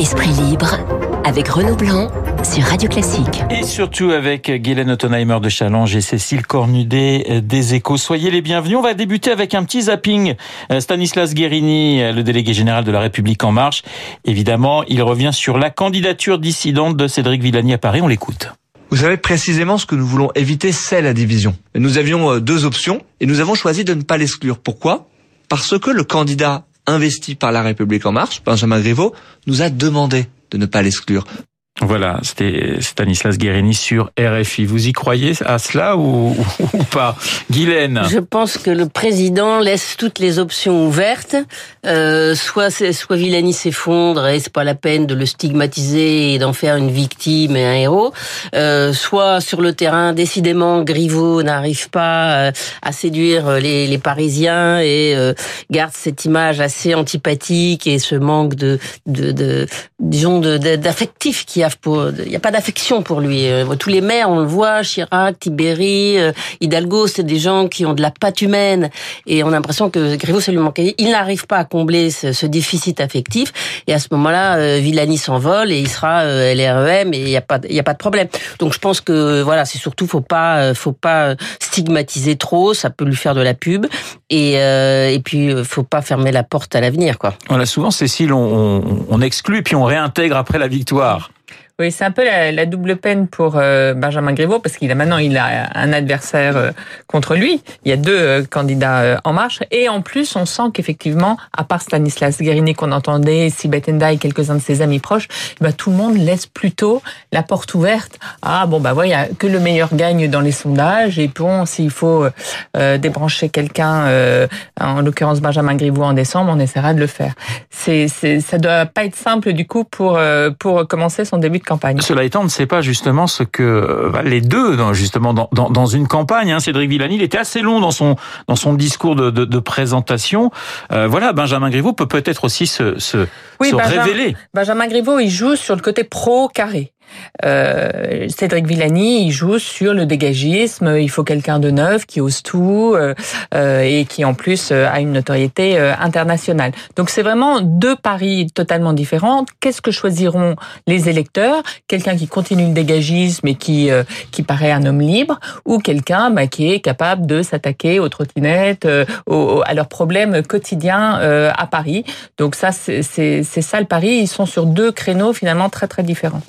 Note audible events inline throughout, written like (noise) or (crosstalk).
Esprit libre avec Renaud Blanc sur Radio Classique. Et surtout avec Guylaine Ottenheimer de Challenge et Cécile Cornudet des Échos. Soyez les bienvenus. On va débuter avec un petit zapping. Stanislas Guérini, le délégué général de la République En Marche. Évidemment, il revient sur la candidature dissidente de Cédric Villani à Paris. On l'écoute. Vous savez précisément ce que nous voulons éviter, c'est la division. Nous avions deux options et nous avons choisi de ne pas l'exclure. Pourquoi? Parce que le candidat investi par la République en marche, Benjamin Griveaux, nous a demandé de ne pas l'exclure. Voilà, c'était Stanislas Guérini sur RFI. Vous y croyez à cela ou, ou pas? Guylaine Je pense que le président laisse toutes les options ouvertes. Euh, soit soit Villani s'effondre et c'est pas la peine de le stigmatiser et d'en faire une victime et un héros. Euh, soit sur le terrain, décidément, Griveaux n'arrive pas euh, à séduire les, les Parisiens et euh, garde cette image assez antipathique et ce manque de, de, de disons, d'affectif qui a il n'y a pas d'affection pour lui. Euh, tous les maires, on le voit, Chirac, Tibéri, euh, Hidalgo, c'est des gens qui ont de la patte humaine et on a l'impression que Griveaux, ça lui manquait. Il n'arrive pas à combler ce, déficit affectif et à ce moment-là, euh, Villani s'envole et il sera LREM et il n'y a pas, il y a pas de problème. Donc je pense que voilà, c'est surtout faut pas, faut pas stigmatiser trop, ça peut lui faire de la pub et et puis faut pas fermer la porte à l'avenir quoi. Voilà, souvent Cécile, on, on exclut puis on réintègre après la victoire. Oui, c'est un peu la, double peine pour euh, Benjamin Griveaux parce qu'il a maintenant il a un adversaire euh, contre lui. Il y a deux euh, candidats en marche et en plus on sent qu'effectivement, à part Stanislas Guérini qu'on entendait, Sibeth et quelques-uns de ses amis proches, ben, tout le monde laisse plutôt la porte ouverte. Ah bon bah voilà que le meilleur gagne dans les sondages et bon s'il faut débrancher quelqu'un, en l'occurrence Benjamin Griveaux en décembre, on essaiera de le faire. C'est ça doit pas être simple du coup pour pour commencer son début campagne. Cela étant, on ne sait pas justement ce que euh, les deux, justement, dans, dans, dans une campagne, hein, Cédric Villani, il était assez long dans son dans son discours de, de, de présentation. Euh, voilà, Benjamin Griveaux peut peut-être aussi se, se, oui, se Benjamin, révéler. Benjamin Griveaux, il joue sur le côté pro carré. Euh, Cédric Villani, il joue sur le dégagisme. Il faut quelqu'un de neuf qui ose tout euh, euh et qui en plus euh, a une notoriété euh, internationale. Donc c'est vraiment deux paris totalement différents. Qu'est-ce que choisiront les électeurs? Quelqu'un qui continue le dégagisme et qui qui paraît un homme libre, ou quelqu'un bah, qui est capable de s'attaquer aux trottinettes, aux, à leurs problèmes quotidiens à Paris. Donc ça c'est ça le pari. Ils sont sur deux créneaux finalement très très différents.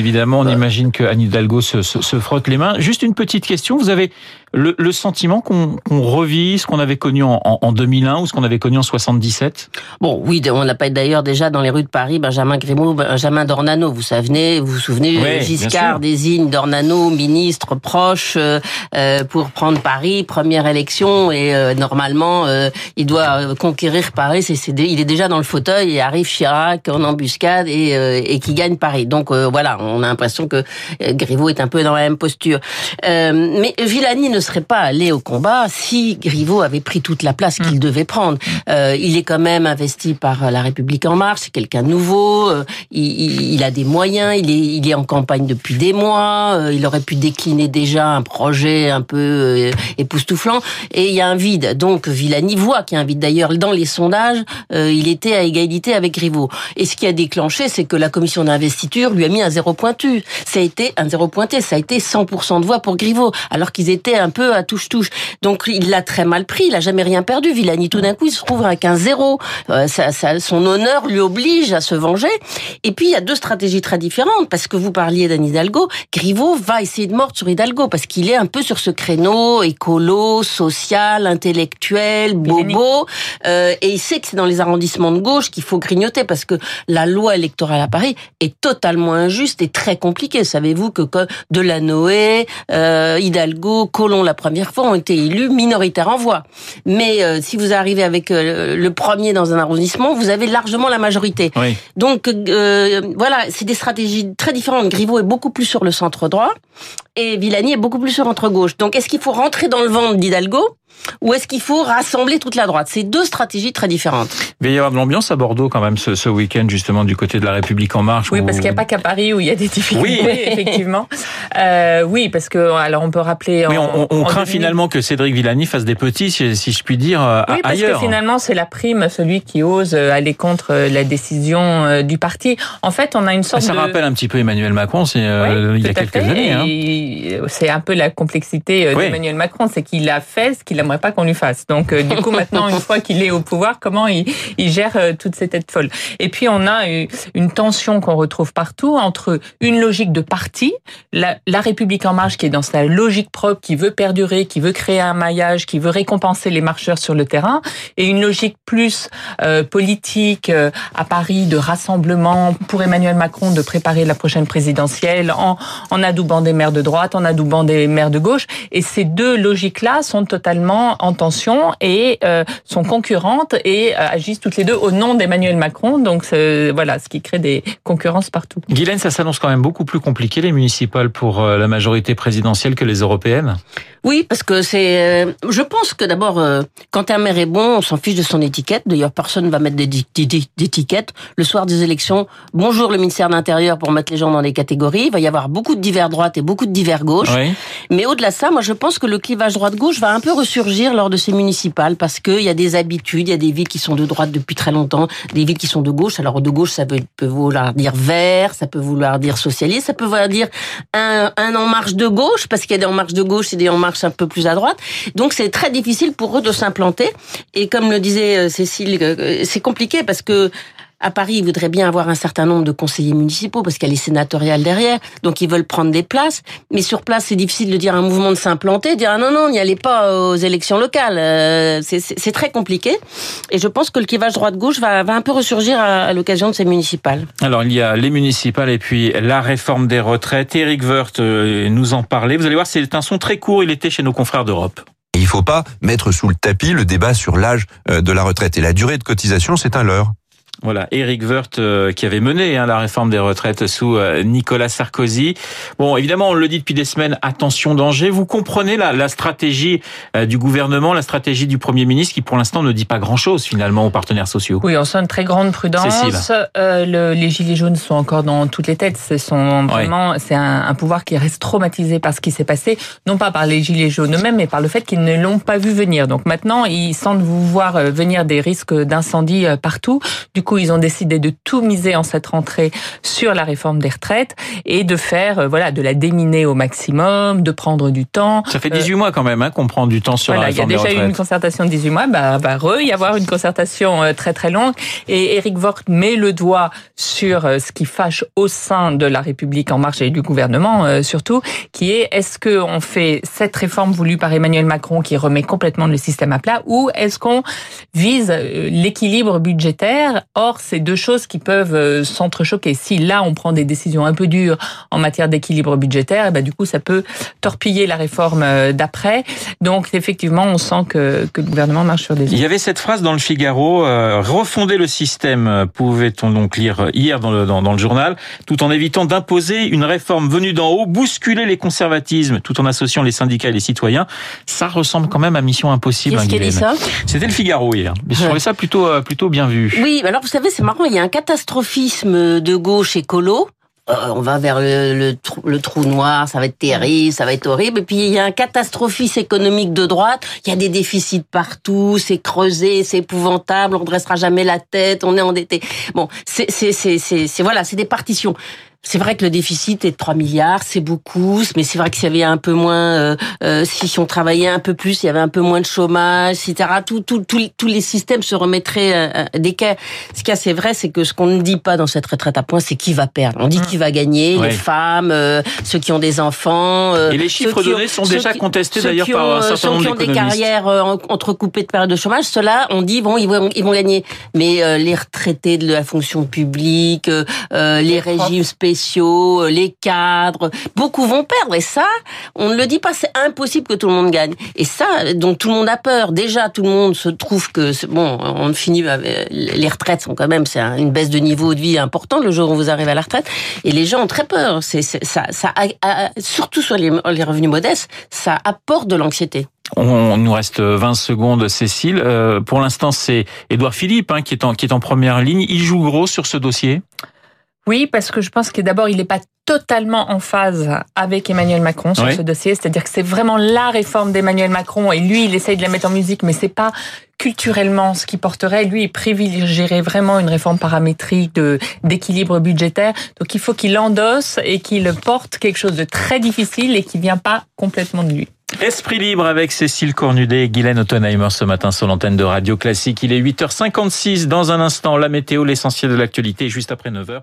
Évidemment, on imagine que Anne Hidalgo se, se, se, frotte les mains. Juste une petite question. Vous avez le, le sentiment qu'on qu revit ce qu'on avait connu en, en, 2001 ou ce qu'on avait connu en 77 Bon, oui, on l'appelle d'ailleurs déjà dans les rues de Paris Benjamin Grimaud, Benjamin Dornano. Vous savez, vous vous souvenez, oui, Giscard désigne Dornano ministre proche euh, euh, pour prendre Paris, première élection, et euh, normalement, euh, il doit conquérir Paris. Il est déjà dans le fauteuil et arrive Chirac en embuscade et, euh, et qui gagne Paris. Donc voilà, on a l'impression que Griveaux est un peu dans la même posture. mais Villani ne serait pas allé au combat si Griveaux avait pris toute la place qu'il mmh. devait prendre. Euh, il est quand même investi par La République en marche, c'est quelqu'un de nouveau, euh, il, il, a des moyens, il est, il est en campagne depuis des mois, euh, il aurait pu décliner déjà un projet un peu euh, époustouflant, et il y a un vide. Donc Villani voit qu'il y a un vide. D'ailleurs, dans les sondages, euh, il était à égalité avec Griveaux. Et ce qui a déclenché, c'est que la commission d'investiture lui a mis un zéro pointu. Ça a été un zéro pointé, ça a été 100% de voix pour Griveaux, alors qu'ils étaient un peu à touche-touche. Donc il l'a très mal pris, il a jamais rien perdu. Villani, tout d'un coup, il se trouve avec un zéro. Euh, ça, ça, son honneur lui oblige à se venger. Et puis il y a deux stratégies très différentes, parce que vous parliez d'Anne Hidalgo. Griveaux va essayer de mordre sur Hidalgo, parce qu'il est un peu sur ce créneau écolo, social, intellectuel, bobo. Euh, et il sait que c'est dans les arrondissements de gauche qu'il faut grignoter, parce que la loi électorale à Paris est totalement injuste et très compliquée. Savez-vous que Delanoë, euh, Hidalgo, Colomb la première fois ont été élus minoritaires en voix. Mais euh, si vous arrivez avec euh, le premier dans un arrondissement, vous avez largement la majorité. Oui. Donc euh, voilà, c'est des stratégies très différentes. Griveaux est beaucoup plus sur le centre droit et Villani est beaucoup plus sur centre-gauche. Donc, est-ce qu'il faut rentrer dans le ventre d'Hidalgo ou est-ce qu'il faut rassembler toute la droite? C'est deux stratégies très différentes. Il va y avoir de l'ambiance à Bordeaux quand même ce, ce week-end justement du côté de la République en marche. Oui, parce qu'il n'y a pas qu'à Paris où il y a des difficultés, oui. (laughs) effectivement. Euh, oui, parce que alors on peut rappeler. Oui, on, on, on craint finalement que Cédric Villani fasse des petits, si, si je puis dire, euh, oui, parce ailleurs. que finalement c'est la prime, celui qui ose euh, aller contre la décision du parti. En fait, on a une sorte. Ça de... rappelle un petit peu Emmanuel Macron, c'est euh, il y a quelques années. Hein. C'est un peu la complexité oui. d'Emmanuel Macron, c'est qu'il a fait ce qu'il n'aimerait pas qu'on lui fasse. Donc euh, du coup (laughs) maintenant une fois qu'il est au pouvoir, comment il, il gère euh, toutes ces têtes folles. Et puis on a une tension qu'on retrouve partout entre une logique de parti, la, la, République en marche qui est dans sa logique propre, qui veut perdurer, qui veut créer un maillage, qui veut récompenser les marcheurs sur le terrain, et une logique plus euh, politique euh, à Paris de rassemblement pour Emmanuel Macron de préparer la prochaine présidentielle en, en adoubant des maires de droite, en adoubant des maires de gauche. Et ces deux logiques-là sont totalement en tension et euh, sont concurrentes et euh, agissent toutes les deux au nom d'Emmanuel Macron. Donc voilà, ce qui crée des concurrences partout. Guylaine, ça s'annonce quand même beaucoup plus compliqué les municipales pour euh, la majorité présidentielle que les européennes. Oui, parce que c'est. je pense que d'abord, quand un maire est bon, on s'en fiche de son étiquette. D'ailleurs, personne ne va mettre d'étiquette. Le soir des élections, bonjour le ministère de l'Intérieur pour mettre les gens dans des catégories. Il va y avoir beaucoup de divers droite et beaucoup de divers gauche. Oui. Mais au-delà de ça, moi, je pense que le clivage droite-gauche va un peu ressurgir lors de ces municipales parce qu'il y a des habitudes, il y a des villes qui sont de droite depuis très longtemps, des villes qui sont de gauche. Alors de gauche, ça peut, peut vouloir dire vert, ça peut vouloir dire socialiste, ça peut vouloir dire un, un en marche de gauche parce qu'il y a des en marche de gauche et des en marche un peu plus à droite. Donc c'est très difficile pour eux de s'implanter. Et comme le disait Cécile, c'est compliqué parce que à Paris, ils voudraient bien avoir un certain nombre de conseillers municipaux parce qu'il y a les sénatoriales derrière, donc ils veulent prendre des places. Mais sur place, c'est difficile de dire à un mouvement de s'implanter, de dire ah non non, n'y allez pas aux élections locales. Euh, c'est très compliqué. Et je pense que le clivage droite-gauche va, va un peu ressurgir à, à l'occasion de ces municipales. Alors il y a les municipales et puis la réforme des retraites. Éric Woerth nous en parlait. Vous allez voir, c'est un son très court. Il était chez nos confrères d'Europe. Il ne faut pas mettre sous le tapis le débat sur l'âge de la retraite et la durée de cotisation, c'est un leurre. Voilà, Éric Woerth euh, qui avait mené hein, la réforme des retraites sous euh, Nicolas Sarkozy. Bon, évidemment, on le dit depuis des semaines, attention danger. Vous comprenez la, la stratégie euh, du gouvernement, la stratégie du Premier ministre qui pour l'instant ne dit pas grand-chose finalement aux partenaires sociaux. Oui, on sent une très grande prudence. Le, les gilets jaunes sont encore dans toutes les têtes. Ce sont vraiment, ouais. c'est un, un, pouvoir qui reste traumatisé par ce qui s'est passé, non pas par les gilets jaunes eux-mêmes, mais par le fait qu'ils ne l'ont pas vu venir. Donc maintenant, ils sentent vous voir venir des risques d'incendie partout. Du coup, ils ont décidé de tout miser en cette rentrée sur la réforme des retraites et de faire, voilà, de la déminer au maximum, de prendre du temps. Ça fait 18 euh, mois quand même hein, qu'on prend du temps sur voilà, la réforme des retraites. Il y a déjà eu une concertation de 18 mois, bah, va re y avoir une concertation euh, très très longue. Et Éric Woerth met le doigt sur euh, ce qui fâche au sein de la République en marche et du gouvernement surtout, qui est est-ce que on fait cette réforme voulue par Emmanuel Macron qui remet complètement le système à plat, ou est-ce qu'on vise l'équilibre budgétaire Or, c'est deux choses qui peuvent euh, s'entrechoquer. Si là, on prend des décisions un peu dures en matière d'équilibre budgétaire, et ben, du coup, ça peut torpiller la réforme euh, d'après. Donc, effectivement, on sent que, que, le gouvernement marche sur des. Il y avait cette phrase dans le Figaro, euh, refonder le système, pouvait-on donc lire hier dans le, dans, dans le journal, tout en évitant d'imposer une réforme venue d'en haut, bousculer les conservatismes, tout en associant les syndicats et les citoyens. Ça ressemble quand même à mission impossible. Qu'est-ce qui dit ça? C'était le Figaro hier. Mais je trouvais ça plutôt, plutôt bien vu. Oui, alors savez, c'est marrant, il y a un catastrophisme de gauche écolo. Euh, on va vers le, trou, noir, ça va être terrible, ça va être horrible. Et puis il y a un catastrophisme économique de droite. Il y a des déficits partout, c'est creusé, c'est épouvantable, on ne dressera jamais la tête, on est endetté. Bon, c'est voilà, c'est des partitions. C'est vrai que le déficit est de 3 milliards, c'est beaucoup, mais c'est vrai que s'il y avait un peu moins, euh, euh, si on travaillait un peu plus, il y avait un peu moins de chômage, etc. Tout, tout, tout tous les systèmes se remettraient euh, d'équerre. Ce qui est assez vrai, c'est que ce qu'on ne dit pas dans cette retraite à points, c'est qui va perdre. On dit qui va gagner, ouais. les femmes, euh, ceux qui ont des enfants. Et les chiffres donnés sont déjà contestés d'ailleurs par un certain nombre. Ceux qui ont des carrières entrecoupées de périodes de chômage, ceux-là, on dit bon, ils vont, ils vont gagner. Mais les retraités de la fonction publique, les régimes spéciaux spéciaux, les cadres, beaucoup vont perdre. Et ça, on ne le dit pas, c'est impossible que tout le monde gagne. Et ça, donc tout le monde a peur. Déjà, tout le monde se trouve que bon, on finit les retraites sont quand même c'est une baisse de niveau de vie importante le jour où vous arrivez à la retraite. Et les gens ont très peur. Ça, surtout sur les, revenus modestes, ça apporte de l'anxiété. On, nous reste 20 secondes, Cécile. Euh, pour l'instant, c'est Édouard Philippe hein, qui est en première ligne. Il joue gros sur ce dossier? Oui, parce que je pense que d'abord, il n'est pas totalement en phase avec Emmanuel Macron sur ce dossier. C'est-à-dire que c'est vraiment la réforme d'Emmanuel Macron et lui, il essaye de la mettre en musique, mais c'est pas culturellement ce qui porterait. Lui, il privilégierait vraiment une réforme paramétrique de d'équilibre budgétaire. Donc, il faut qu'il endosse et qu'il porte quelque chose de très difficile et qui vient pas complètement de lui. Esprit libre avec Cécile Cornudet et Guylaine Ottenheimer ce matin sur l'antenne de Radio Classique. Il est 8h56. Dans un instant, la météo, l'essentiel de l'actualité, juste après 9h.